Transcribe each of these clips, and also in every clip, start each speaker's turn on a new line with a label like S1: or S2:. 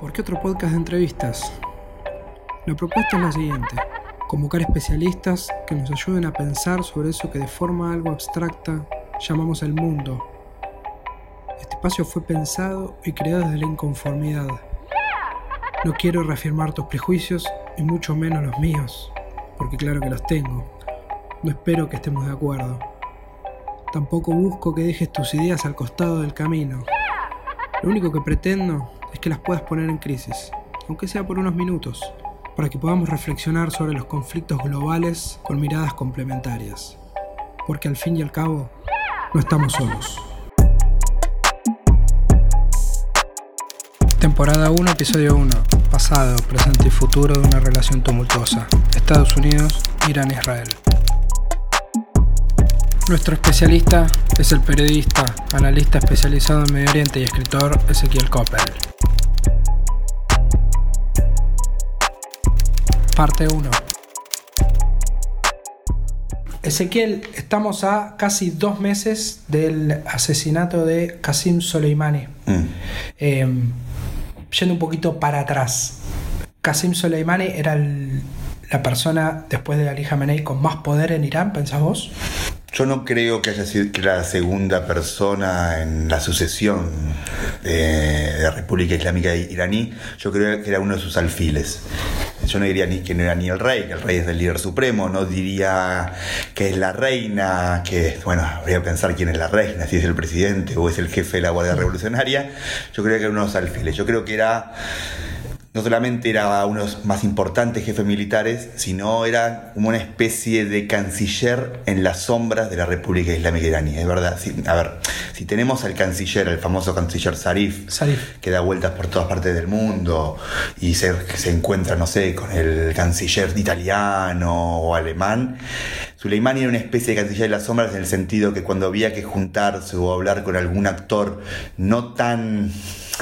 S1: ¿Por qué otro podcast de entrevistas? La propuesta es la siguiente. Convocar especialistas que nos ayuden a pensar sobre eso que de forma algo abstracta llamamos el mundo. Este espacio fue pensado y creado desde la inconformidad. No quiero reafirmar tus prejuicios y mucho menos los míos, porque claro que los tengo. No espero que estemos de acuerdo. Tampoco busco que dejes tus ideas al costado del camino. Lo único que pretendo es que las puedas poner en crisis, aunque sea por unos minutos, para que podamos reflexionar sobre los conflictos globales con miradas complementarias. Porque al fin y al cabo, no estamos solos. Temporada 1, episodio 1. Pasado, presente y futuro de una relación tumultuosa. Estados Unidos, Irán, Israel. Nuestro especialista es el periodista, analista especializado en Medio Oriente y escritor Ezequiel Coppel. Parte 1. Ezequiel, estamos a casi dos meses del asesinato de Qasim Soleimani. Eh, yendo un poquito para atrás. Qasim Soleimani era el- la persona después de Ali Khamenei con más poder en Irán, ¿pensás vos?
S2: Yo no creo que haya sido que la segunda persona en la sucesión de, de la República Islámica iraní. Yo creo que era uno de sus alfiles. Yo no diría ni que no era ni el rey, que el rey es el líder supremo, no diría que es la reina, que, bueno, habría que pensar quién es la reina, si es el presidente o es el jefe de la Guardia Revolucionaria. Yo creo que era uno de los alfiles. Yo creo que era no solamente era uno de los más importantes jefes militares, sino era como una especie de canciller en las sombras de la República Islámica iraní. Es verdad, si- a ver, si tenemos al canciller, el famoso canciller Zarif,
S1: Zarif.
S2: que da vueltas por todas partes del mundo y se, se encuentra, no sé, con el canciller italiano o alemán. Suleimani era una especie de canciller de las sombras en el sentido que cuando había que juntarse o hablar con algún actor no tan,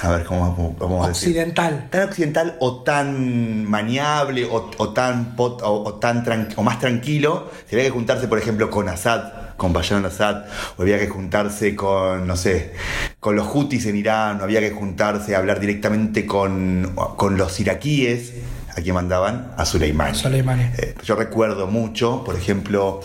S2: a ver, ¿cómo, cómo, cómo decir?
S1: Occidental.
S2: tan occidental o tan maniable o, o tan pot- o, o tan o más tranquilo, si había que juntarse, por ejemplo, con Assad, con Bashar al-Assad, o había que juntarse con, no sé, con los hutis en Irán, o había que juntarse a hablar directamente con, con los iraquíes, a quien mandaban a Soleimani.
S1: Soleimani.
S2: Eh, yo recuerdo mucho, por ejemplo,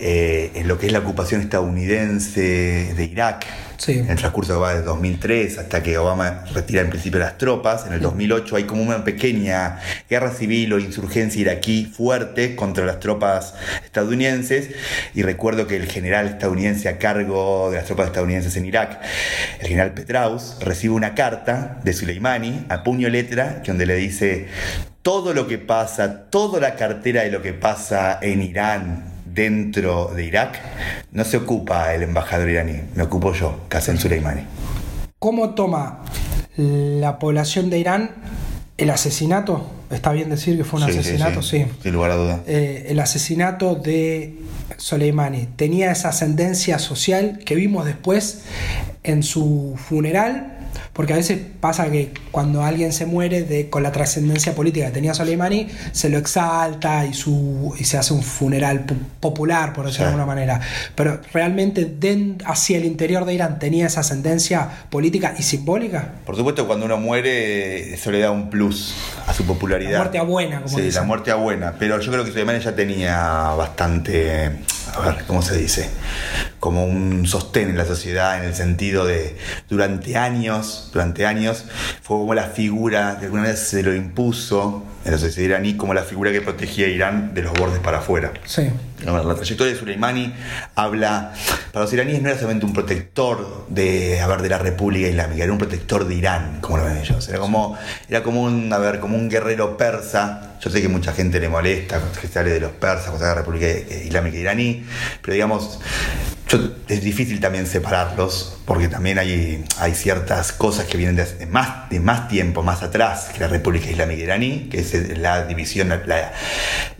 S2: eh, en lo que es la ocupación estadounidense de Irak,
S1: Sí.
S2: en el transcurso que va de 2003 hasta que Obama retira en principio las tropas, en el 2008 hay como una pequeña guerra civil o insurgencia iraquí fuerte contra las tropas estadounidenses. Y recuerdo que el general estadounidense a cargo de las tropas estadounidenses en Irak, el general Petraeus, recibe una carta de Soleimani a puño letra que donde le dice todo lo que pasa, toda la cartera de lo que pasa en Irán dentro de Irak, no se ocupa el embajador iraní, me ocupo yo, Qasem Soleimani.
S1: ¿Cómo toma la población de Irán el asesinato? ¿Está bien decir que fue un
S2: Sí, sí,
S1: asesinato?
S2: sí,
S1: sí.
S2: sin lugar a duda.
S1: eh, el asesinato de Soleimani tenía esa ascendencia social que vimos después en su funeral, porque a veces pasa que cuando alguien se muere de, con la trascendencia política que tenía Soleimani, se lo exalta y, su, y se hace un funeral pu- popular, por decirlo de alguna manera. Pero realmente hacia el interior de Irán tenía esa ascendencia política y simbólica.
S2: Por supuesto, cuando uno muere, eso le da un plus a su popularidad.
S1: La muerte a buena, como
S2: Sí,
S1: dicen.
S2: la muerte a buena. Pero yo creo que Soleimani ya tenía bastante, a ver, ¿cómo se dice? Como un sostén en la sociedad, en el sentido de durante años, durante años, fue como la figura que alguna vez se lo impuso en la sociedad iraní, como la figura que protegía a Irán de los bordes para afuera.
S1: Sí.
S2: La trayectoria de Soleimani habla, para los iraníes no era solamente un protector de, a ver, de la República Islámica, era un protector de Irán, como lo ven ellos. Era como, era como un, a ver, como un guerrero persa. Yo sé que mucha gente le molesta que se hable de los persas, cuando se habla de la República Islámica iraní, pero digamos, yo- es difícil también separarlos, porque también hay, hay ciertas cosas que vienen de, más, de más tiempo, más atrás que la República Islámica iraní, que es la división, la,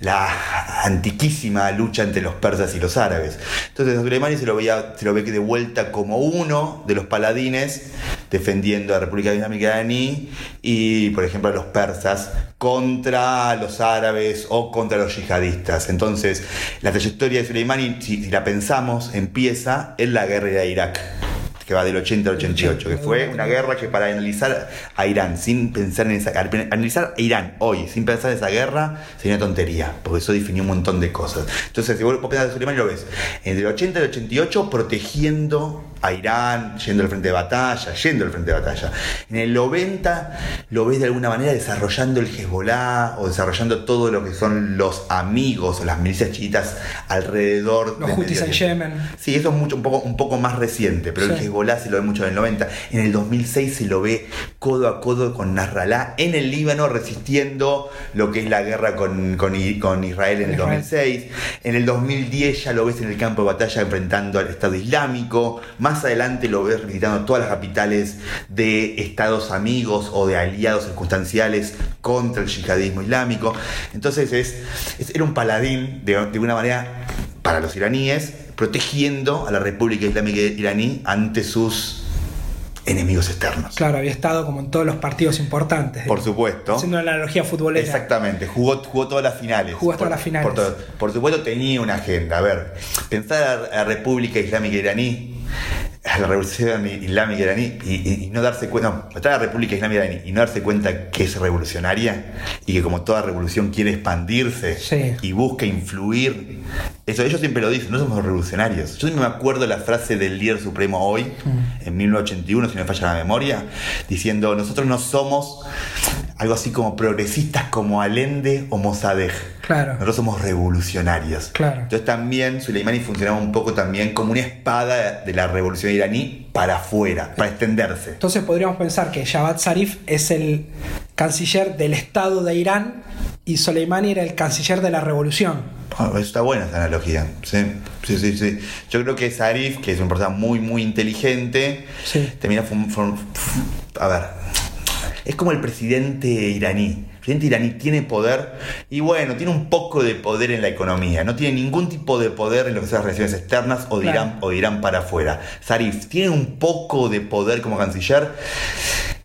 S2: la antiquísima lucha entre los persas y los árabes. Entonces Soleimani se lo, veía, se lo ve de vuelta como uno de los paladines defendiendo a la República Islámica iraní y, por ejemplo, a los persas contra los árabes o contra los yihadistas. Entonces, la trayectoria de Soleimani, si, si la pensamos, empieza en la guerra de Irak. Que va del 80 al 88, que fue una guerra que para analizar a Irán sin pensar en esa analizar a Irán hoy sin pensar en esa guerra sería una tontería, porque eso definió un montón de cosas. Entonces, si vos pensás de Soleimani lo ves, entre el 80 y el 88 protegiendo a Irán, yendo al frente de batalla, yendo al frente de batalla. En el 90 lo ves de alguna manera desarrollando el Hezbollah o desarrollando todo lo que son los amigos o las milicias chiquitas alrededor.
S1: Los Houthis en Yemen.
S2: Sí, eso es mucho, un, poco, un poco más reciente, pero el Hezbollah se lo ve mucho en el 90. En el 2006 se lo ve codo a codo con Nasrallah en el Líbano resistiendo lo que es la guerra con, con, Israel en el 2006. En el 2010 ya lo ves en el campo de batalla enfrentando al Estado Islámico. Más adelante lo ves visitando todas las capitales de estados amigos o de aliados circunstanciales contra el yihadismo islámico. Entonces es, era un paladín de, de una manera para los iraníes, protegiendo a la República Islámica iraní ante sus enemigos externos.
S1: Claro, había estado como en todos los partidos importantes.
S2: Por supuesto.
S1: Haciendo una analogía futbolera.
S2: Exactamente, jugó, jugó todas las finales.
S1: Jugó todas las finales.
S2: Por, supuesto tenía una agenda. A ver, pensar a la República Islámica Iraní a la revolución islámica iraní y, no darse cuenta, no, a la República Islámica iraní y no darse cuenta que es revolucionaria y que como toda revolución quiere expandirse y busca influir. Eso ellos siempre lo dicen, no somos revolucionarios. Yo me acuerdo la frase del líder supremo hoy, mm. en 1981, si no me falla la memoria, diciendo, nosotros no somos algo así como progresistas como Allende o Mossadegh.
S1: Claro.
S2: Nosotros somos revolucionarios.
S1: Claro.
S2: Entonces también Soleimani funcionaba un poco también como una espada de la revolución iraní para afuera, para extenderse.
S1: Entonces podríamos pensar que Javad Zarif es el canciller del Estado de Irán y Soleimani era el canciller de la revolución.
S2: Ah, está buena esa analogía. Sí, sí, sí, sí. Yo creo que Zarif, que es una persona muy, muy inteligente,
S1: sí.
S2: termina. A ver, es como el presidente iraní. El presidente iraní tiene poder y bueno, tiene un poco de poder en la economía. No tiene ningún tipo de poder en lo que son las relaciones externas o dirán, o dirán para afuera. Zarif tiene un poco de poder como canciller.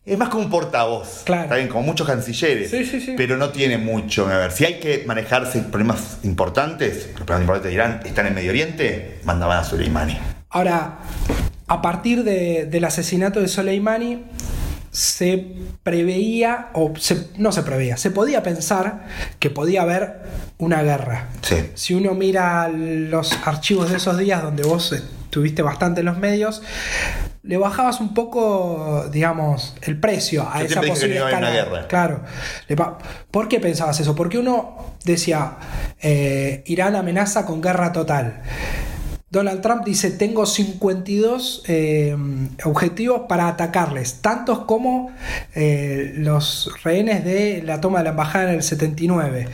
S2: Es más como un portavoz.
S1: Claro.
S2: Está bien, como muchos cancilleres.
S1: Sí, sí, sí.
S2: Pero no tiene mucho. A ver, si hay que manejarse problemas importantes, los problemas importantes de Irán están en Medio Oriente, mandaban a Soleimani.
S1: Ahora, a partir del asesinato de Soleimani, se preveía, o no se preveía, se podía pensar que podía haber una guerra. Si uno mira los archivos de esos días donde vos estuviste bastante en los medios, le bajabas un poco, digamos, el precio a esa posible
S2: guerra.
S1: Claro. ¿Por qué pensabas eso? Porque uno decía, eh, Irán amenaza con guerra total. Donald Trump dice, tengo 52 eh, objetivos para atacarles, tantos como eh, los rehenes de la toma de la embajada en el 79.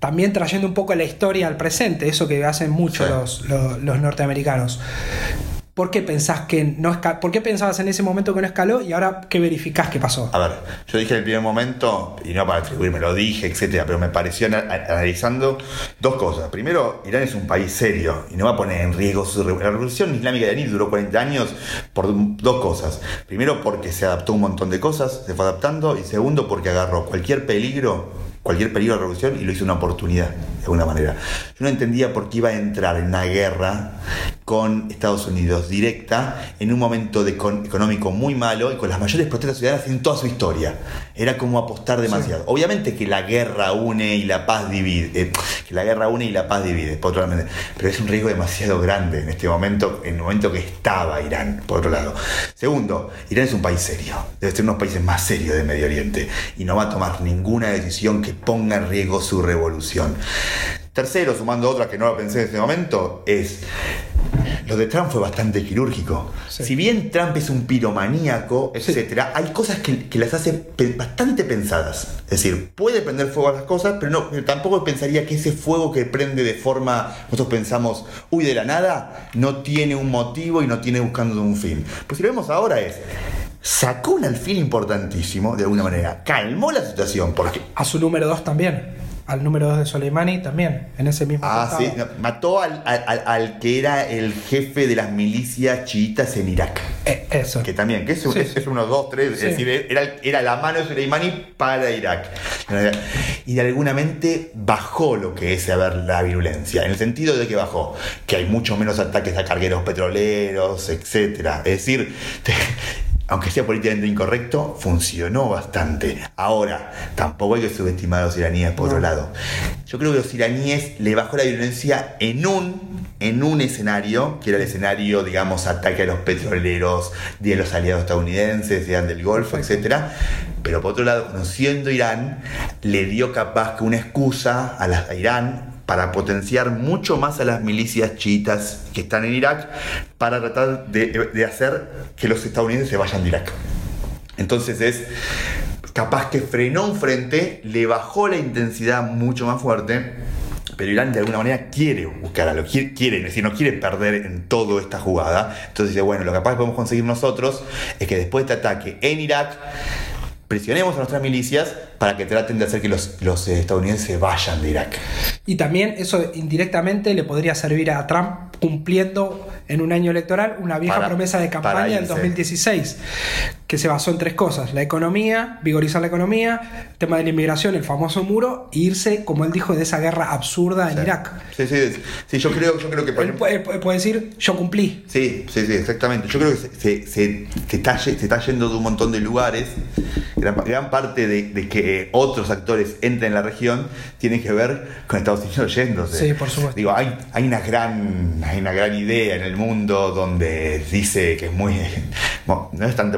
S1: También trayendo un poco la historia al presente, eso que hacen mucho los, los norteamericanos. ¿Por qué pensás que no ¿Por pensabas en ese momento que no escaló y ahora qué verificás que pasó?
S2: A ver, yo dije en el primer momento, y no para atribuirme, lo dije, etcétera, pero me pareció analizando dos cosas. Primero, Irán es un país serio y no va a poner en riesgo su La revolución islámica de Irán duró 40 años por dos cosas. Primero, porque se adaptó un montón de cosas, se fue adaptando, y segundo, porque agarró cualquier peligro cualquier peligro de revolución y lo hizo una oportunidad, de alguna manera. Yo no entendía por qué iba a entrar en una guerra con Estados Unidos directa en un momento económico muy malo y con las mayores protestas ciudadanas en toda su historia. Era como apostar demasiado. Obviamente que la guerra une y la paz divide, eh, que la guerra une y la paz divide, por otro lado, pero es un riesgo demasiado grande en este momento, en el momento que estaba Irán, por otro lado. Segundo, Irán es un país serio, debe ser uno de los países más serios de Medio Oriente y no va a tomar ninguna decisión que ponga en riesgo su revolución. Tercero, sumando otra que no la pensé en este momento, es lo de Trump fue bastante quirúrgico. Si bien Trump es un piromaníaco, etcétera, hay cosas que, las hace bastante pensadas. Es decir, puede prender fuego a las cosas, pero no, tampoco pensaría que ese fuego que prende de forma, nosotros pensamos, uy, de la nada, no tiene un motivo y no tiene buscando un fin. Pues si lo vemos ahora es, sacó un alfil importantísimo, de alguna manera, calmó la situación, porque...
S1: A su número dos también. Al número 2 de Soleimani también, en ese mismo
S2: Ah, sí, no, mató al, al- al- al que era el jefe de las milicias chiitas en Irak.
S1: Eh, eso.
S2: Que también, que es,
S1: Sí,
S2: es, es dos, tres,
S1: Sí.
S2: es decir, era, era la mano de Soleimani para Irak. Y de alguna mente bajó lo que es, a ver, la virulencia, en el sentido de que bajó, que hay mucho menos ataques a cargueros petroleros, etcétera. Es decir, te- aunque sea políticamente incorrecto, funcionó bastante. Ahora, tampoco hay que subestimar a los iraníes por otro lado. Yo creo que los iraníes le bajó la violencia en un, en un escenario, que era el escenario, digamos, ataque a los petroleros de los aliados estadounidenses, sean del Golfo, etcétera. Pero por otro lado, conociendo Irán, le dio capaz que una excusa a, las- a Irán para potenciar mucho más a las milicias chiitas que están en Irak, para tratar de, hacer que los estadounidenses se vayan de Irak. Entonces es capaz que frenó un frente, le bajó la intensidad mucho más fuerte, pero Irán de alguna manera quiere buscar algo, quiere, quiere, es decir, no quiere perder en toda esta jugada. Entonces dice, bueno, lo capaz que podemos conseguir nosotros es que después de este ataque en Irak, presionemos a nuestras milicias para que traten de hacer que los, los eh, estadounidenses se vayan de Irak.
S1: Y también eso indirectamente le podría servir a Trump cumpliendo en un año electoral una vieja
S2: Para-
S1: promesa de campaña del
S2: irse.
S1: 2016, que se basó en tres cosas, la economía, vigorizar la economía, el tema de la inmigración, el famoso muro, e irse, como él dijo, de esa guerra absurda en
S2: Sí.
S1: Irak.
S2: Sí, sí, sí, yo creo, yo creo que por
S1: Él
S2: ejemplo-
S1: puede, puede- decir, yo cumplí.
S2: Sí, sí, sí, exactamente. Yo creo que se, se- se- se está, ye- se está yendo de un montón de lugares. Gran, gran parte de, de que otros actores entren en la región tiene que ver con Estados Unidos yéndose.
S1: Sí, por supuesto.
S2: Digo, hay, hay, una gran, hay una gran idea en el mundo donde dice que es muy. bueno, no es tan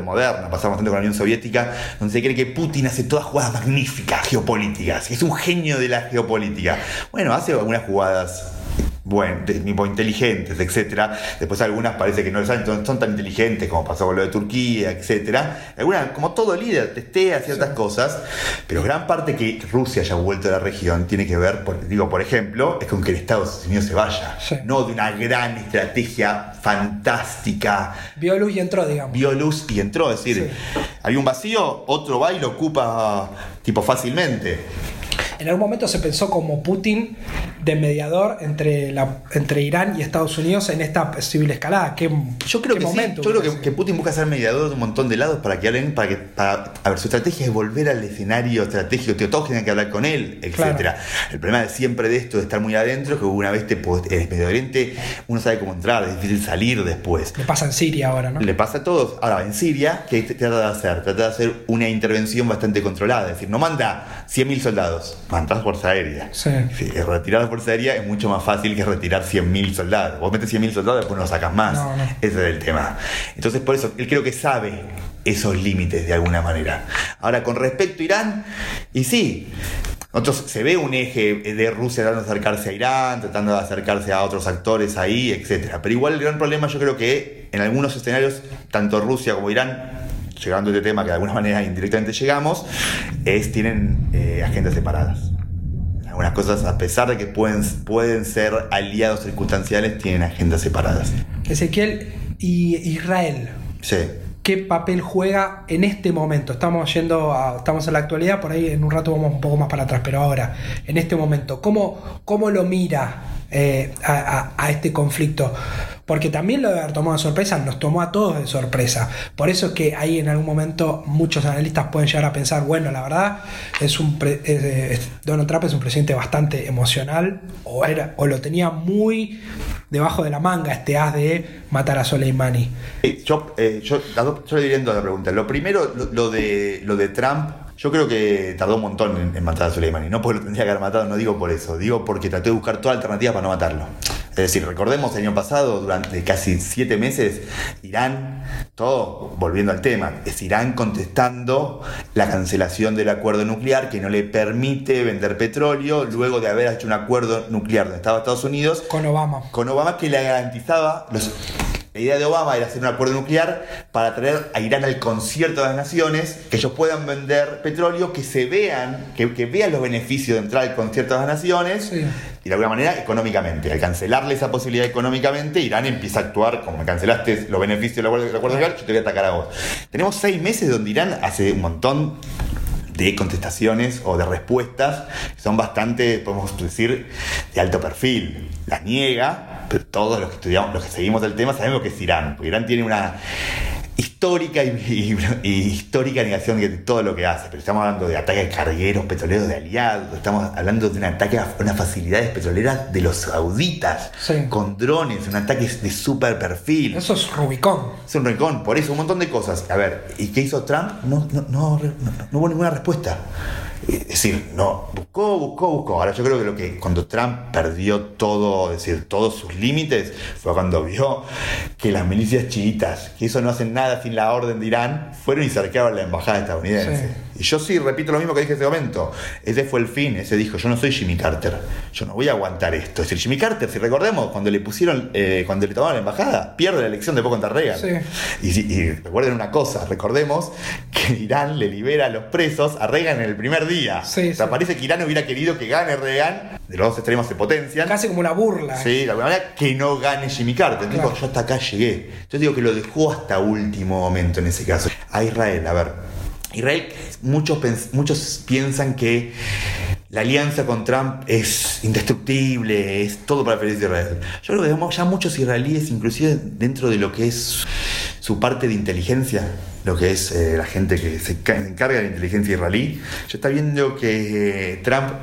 S2: pasaba bastante con la Unión Soviética, donde se cree que Putin hace todas jugadas magníficas geopolíticas, es un genio de la geopolítica. Bueno, hace algunas jugadas bueno, de tipo inteligentes, etcétera. Después algunas parece que no son, son tan inteligentes como pasó con lo de Turquía, etcétera. Algunas, como todo líder, testea ciertas cosas, pero gran parte que Rusia haya vuelto a la región tiene que ver, por- digo, por ejemplo, es con que el Estados Unidos se vaya,
S1: Sí.
S2: no de una gran estrategia fantástica.
S1: Vio luz y entró, digamos.
S2: Vio luz y entró, es decir,
S1: Sí.
S2: hay un vacío, otro va y lo ocupa tipo fácilmente.
S1: En algún momento se pensó como Putin de mediador entre, la, entre Irán y Estados Unidos en esta posible escalada. ¿Qué,
S2: Yo creo
S1: qué
S2: que
S1: momento
S2: sí. Yo creo
S1: hubiera
S2: que, Putin busca ser mediador de un montón de lados para que hablen, para que, para, a ver, su estrategia es volver al escenario estratégico, tienen que hablar con él, etcétera. El problema de siempre de esto, de estar muy adentro, es que una vez te en el Medio Oriente, uno sabe cómo entrar, es difícil salir después.
S1: Le pasa en Siria ahora, ¿no?
S2: Le pasa a todos. Ahora, en Siria, ¿qué t- trata de hacer? Trata de hacer una intervención bastante controlada. Es decir, no manda 100.000 soldados, manda fuerza aérea.
S1: Sí.
S2: Sí, retirar la fuerza aérea es mucho más fácil que retirar 100.000 soldados. Vos metes 100.000 soldados, después no sacas más.
S1: No, no.
S2: Ese es el tema. Entonces, por eso, él creo que sabe esos límites de alguna manera. Ahora, con respecto a Irán, y sí. Nosotros, se ve un eje de Rusia tratando de acercarse a Irán, tratando de acercarse a otros actores ahí, etcétera. Pero igual el gran problema yo creo que en algunos escenarios, tanto Rusia como Irán, llegando a este tema que de alguna manera indirectamente llegamos, es tienen eh, agendas separadas. Algunas cosas, a pesar de que pueden, pueden ser aliados circunstanciales, tienen agendas separadas.
S1: Ezequiel y Israel.
S2: Sí.
S1: ¿Qué papel juega en este momento? Estamos yendo a, estamos en la actualidad, por ahí en un rato vamos un poco más para atrás, pero ahora, en este momento, ¿cómo, cómo lo mira eh, a, a- a este conflicto? Porque también lo de haber tomado de sorpresa nos tomó a todos de sorpresa. Por eso es que ahí en algún momento muchos analistas pueden llegar a pensar, bueno, la verdad, es un pre- es, Donald Trump es un presidente bastante emocional, o, era, o lo tenía muy debajo de la manga este as de matar a Soleimani.
S2: Yo, eh, yo, las yo le dos la pregunta. Lo primero, lo, de, lo de Trump, yo creo que tardó un montón en, matar a Soleimani. No porque lo tendría que haber matado, no digo por eso. Digo porque trató de buscar toda alternativa para no matarlo. Es decir, recordemos el año pasado, durante casi siete meses, Irán, todo volviendo al tema, es Irán contestando la cancelación del acuerdo nuclear que no le permite vender petróleo luego de haber hecho un acuerdo nuclear donde estaba Estados Unidos
S1: Con Obama.
S2: con Obama que le garantizaba los- la idea de Obama era hacer un acuerdo nuclear para traer a Irán al concierto de las naciones, que ellos puedan vender petróleo, que se vean, que, que vean los beneficios de entrar al concierto de las naciones
S1: Sí.
S2: y de alguna manera económicamente. Al cancelarle esa posibilidad económicamente, Irán empieza a actuar como me cancelaste los beneficios del acuerdo, del acuerdo nuclear, yo te voy a atacar a vos. Tenemos seis meses donde Irán hace un montón de contestaciones o de respuestas que son bastante, podemos decir, de alto perfil. Las niega, todos los que estudiamos, los que seguimos el tema sabemos que es Irán, porque Irán tiene una histórica y, histórica negación de todo lo que hace, pero estamos hablando de ataques cargueros petroleros de aliados, estamos hablando de un ataque a unas facilidades petroleras de los sauditas, con drones, un ataque de super perfil.
S1: Eso es Rubicón.
S2: Es un Rubicón, por eso un montón de cosas. A ver, ¿y qué hizo Trump? No, no, no, no hubo ninguna respuesta. Es decir, no, buscó, buscó, buscó. Ahora yo creo que lo que cuando Trump perdió todo, decir, todos sus límites, fue cuando vio que las milicias chiitas, que eso no hacen nada sin la orden de Irán, fueron y cercaron la embajada estadounidense. Y yo sí repito lo mismo que dije en ese momento. Ese fue el fin, ese dijo, yo no soy Jimmy Carter, yo no voy a aguantar esto. Es decir, Jimmy Carter, si recordemos, cuando le pusieron, eh, cuando le tomaron la embajada, pierde la elección de poco contra Reagan. Y, y recuerden una cosa, recordemos que Irán le libera a los presos a Reagan en el primer día o sea, parece que Irán hubiera querido que gane Reagan, de los dos extremos se potencian.
S1: Casi como una burla.
S2: Sí, de alguna manera que no gane Jimmy Carter. Dijo, yo hasta acá llegué. Yo digo que lo dejó hasta último momento en ese caso. A Israel, a ver. Israel, muchos, muchos piensan que la alianza con Trump es indestructible, es todo para feliz Israel. Yo creo que ya muchos israelíes, inclusive dentro de lo que es su parte de inteligencia, lo que es eh, la gente que se encarga de la inteligencia israelí, ya está viendo que Trump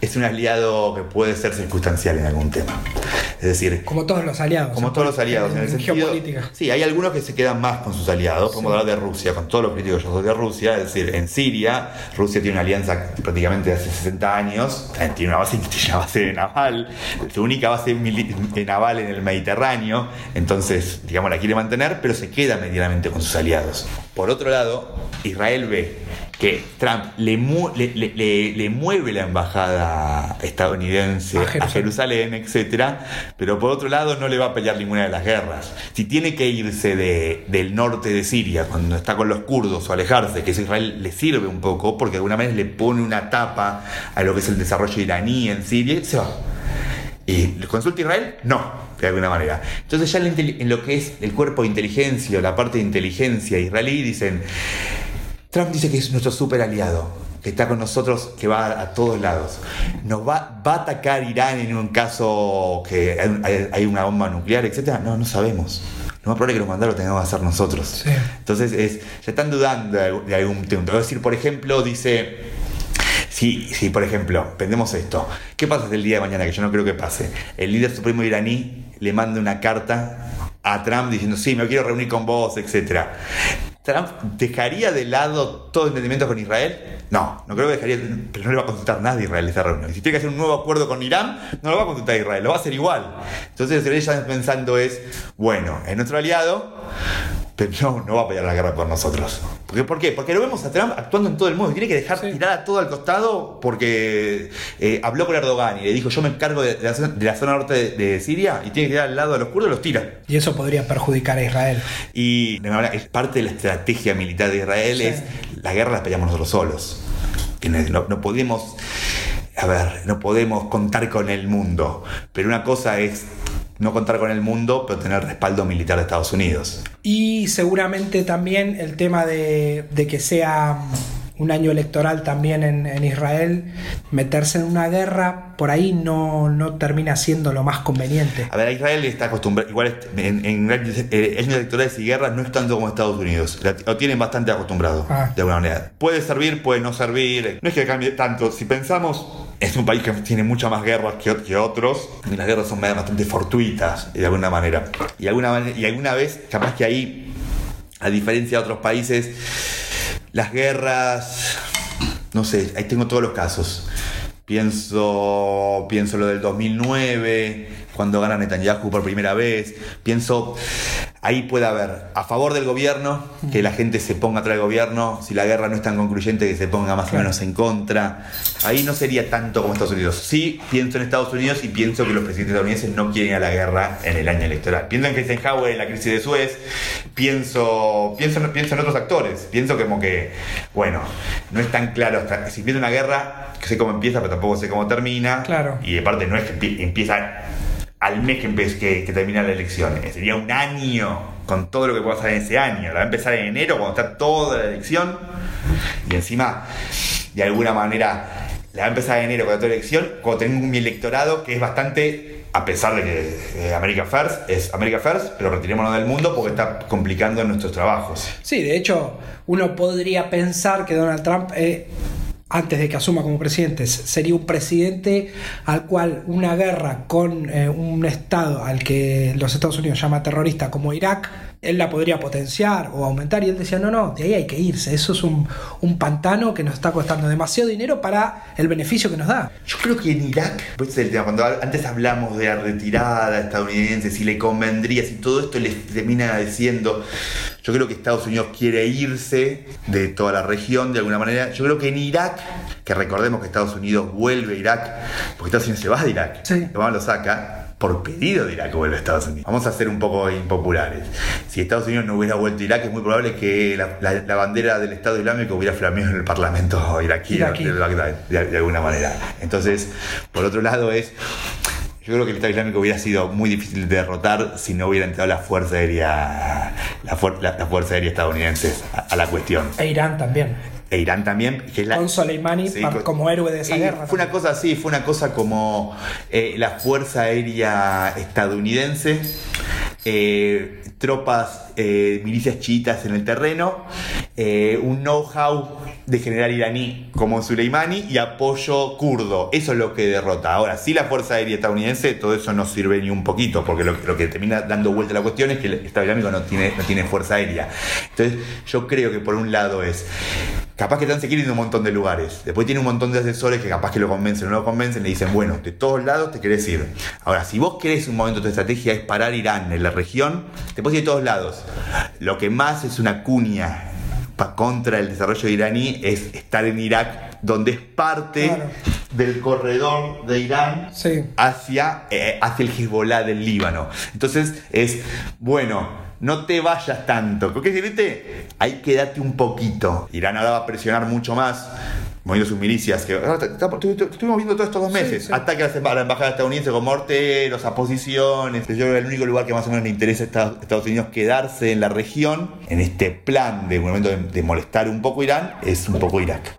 S2: es un aliado que puede ser circunstancial en algún tema. Es decir,
S1: como todos los aliados.
S2: Como todos los aliados, en, el sentido. Geopolítica. Sí, hay algunos que se quedan más con sus aliados. Podemos hablar de Rusia, con todos los críticos yo soy de Rusia. Es decir, en Siria, Rusia tiene una alianza prácticamente de hace 60 años. Tiene una base, una base naval, su única base naval en el Mediterráneo. Entonces, digamos, la quiere mantener, pero se queda medianamente con sus aliados. Por otro lado, Israel ve que Trump le, le, mueve la embajada estadounidense a Jerusalén. etcétera, pero por otro lado no le va a pelear ninguna de las guerras. Si tiene que irse del norte de Siria cuando está con los kurdos o alejarse, que Israel le sirve un poco porque de alguna manera le pone una tapa a lo que es el desarrollo iraní en Siria, se va. ¿Y consulta Israel? No, de alguna manera. Entonces ya en lo que es el cuerpo de inteligencia la parte de inteligencia israelí dicen, Trump dice que es nuestro super aliado, que está con nosotros, que va a, todos lados. ¿Nos va, va, a atacar Irán en un caso que hay, una bomba nuclear, etcétera? No, no sabemos. Lo más probable es que los mandados lo tengamos que hacer nosotros. Entonces, es, ya están dudando de, algún voy a decir, por ejemplo, dice. Si, si, por ejemplo, pendemos esto, ¿qué pasa el día de mañana? Que yo no creo que pase. El líder supremo iraní le manda una carta a Trump diciendo, sí, me quiero reunir con vos, etcétera. ¿Trump dejaría de lado todo entendimiento con Israel? No, no creo que dejaría, pero no le va a consultar nadie a Israel esa reunión. Si tiene que hacer un nuevo acuerdo con Irán, no lo va a consultar a Israel, lo va a hacer igual. Entonces, lo que ella pensando es, bueno, es nuestro aliado, pero no, no va a apoyar la guerra por nosotros. ¿Por qué? Porque lo vemos a Trump actuando en todo el mundo. Tiene que dejar tirar a todo al costado porque eh, habló con Erdogan y le dijo: Yo me encargo de, la, zona norte de, Siria y tiene que tirar al lado de los kurdos, los tira.
S1: Y eso podría perjudicar a Israel.
S2: Y es parte de la estrategia militar de Israel: es la guerra la peleamos nosotros solos. No, no podemos. A ver, no podemos contar con el mundo. Pero una cosa es no contar con el mundo, pero tener respaldo militar de Estados Unidos.
S1: Y seguramente también el tema de, de que sea un año electoral también en, Israel, meterse en una guerra por ahí no, no, termina siendo lo más conveniente.
S2: A ver, Israel está acostumbrado, igual en, en, eh, años electorales y guerras no es tanto como Estados Unidos, lo tienen bastante acostumbrado, ah. de alguna manera. Puede servir, puede no servir, no es que cambie tanto. Si pensamos, es un país que tiene muchas más guerras que, que otros, y las guerras son bastante fortuitas, de alguna manera. Y alguna, y alguna vez, capaz que ahí, a diferencia de otros países, las guerras, no sé, ahí tengo todos los casos. Pienso, pienso lo del 2009, cuando gana Netanyahu por primera vez. Pienso ahí puede haber a favor del gobierno, que la gente se ponga atrás del gobierno, si la guerra no es tan concluyente, que se ponga más o menos en contra. Ahí no sería tanto como Estados Unidos. Sí, pienso en Estados Unidos y pienso que los presidentes estadounidenses no quieren ir a la guerra en el año electoral. Pienso en Eisenhower, en la crisis de Suez, pienso, pienso, pienso en otros actores, pienso como que, bueno, no es tan claro, si empieza una guerra, sé cómo empieza, pero tampoco sé cómo termina.
S1: Claro.
S2: Y de parte no es que empieza al mes que, que, que termina la elección. Eh, Sería un año con todo lo que pueda pasar en ese año. La va a empezar en enero cuando está toda la elección. Y encima, de alguna manera, la va a empezar en enero cuando está la elección, cuando tengo mi electorado que es bastante, a pesar de que eh, America First es America First, pero retirémonos del mundo porque está complicando nuestros trabajos.
S1: Sí, de hecho, uno podría pensar que Donald Trump, eh, antes de que asuma como presidente, sería un presidente al cual una guerra con eh, un Estado al que los Estados Unidos llama terrorista como Irak, él la podría potenciar o aumentar. Y él decía, no, no, de ahí hay que irse. Eso es un, un pantano que nos está costando demasiado dinero para el beneficio que nos da.
S2: Yo creo que en Irak, pues el tema, cuando antes hablamos de la retirada estadounidense, si le convendría, si todo esto le termina diciendo, yo creo que Estados Unidos quiere irse de toda la región de alguna manera, yo creo que en Irak, que recordemos que Estados Unidos vuelve a Irak, porque Estados Unidos se va de Irak,
S1: Sí.
S2: Lo saca, por pedido de Irak vuelve a Estados Unidos. Vamos a ser un poco impopulares. Si Estados Unidos no hubiera vuelto a Irak, es muy probable que la, la- la bandera del Estado Islámico hubiera flameado en el Parlamento iraquí,
S1: Iraquí.
S2: de Bagdad, de, de alguna manera. Entonces, por otro lado, es. Yo creo que el Estado Islámico hubiera sido muy difícil de derrotar si no hubiera entrado la Fuerza Aérea, la, fuer- la- la Fuerza Aérea estadounidense a, a la cuestión.
S1: E Irán también.
S2: E Irán también, que es la,
S1: Con Soleimani
S2: Sí, con-
S1: como héroe de esa guerra.
S2: Fue una cosa así, fue una cosa como eh, la Fuerza Aérea estadounidense, eh, tropas, eh, milicias chiitas en el terreno, un know-how de general iraní como Soleimani y apoyo kurdo. Eso es lo que derrota. Ahora, si la Fuerza Aérea estadounidense, todo eso no sirve ni un poquito, porque lo, lo que termina dando vuelta a la cuestión es que el Estado Islámico no tiene, no tiene Fuerza Aérea. Entonces, yo creo que por un lado es Capaz que se quiere ir un montón de lugares. Después tiene un montón de asesores que capaz que lo convencen o no lo convencen. Le dicen, bueno, de todos lados te querés ir. Ahora, si vos querés un momento tu estrategia es parar Irán en la región, te puedes ir de todos lados. Lo que más es una cuña contra el desarrollo iraní es estar en Irak, donde es parte
S1: Claro.
S2: del corredor de Irán
S1: Sí.
S2: hacia, eh, hacia el Hezbollah del Líbano. Entonces es, bueno, no te vayas tanto. ¿Con qué decirte? Ahí quédate un poquito. Irán ahora va a presionar mucho más. Moviendo sus milicias, que estuvimos viendo todos estos dos
S1: Sí,
S2: meses.
S1: sí.
S2: Ataques a la embajada estadounidense con morteros, a posiciones. Yo creo que el único lugar que más o menos le interesa a Estados Unidos quedarse en la región, en este plan de momento de, de molestar un poco Irán, es un poco Irak.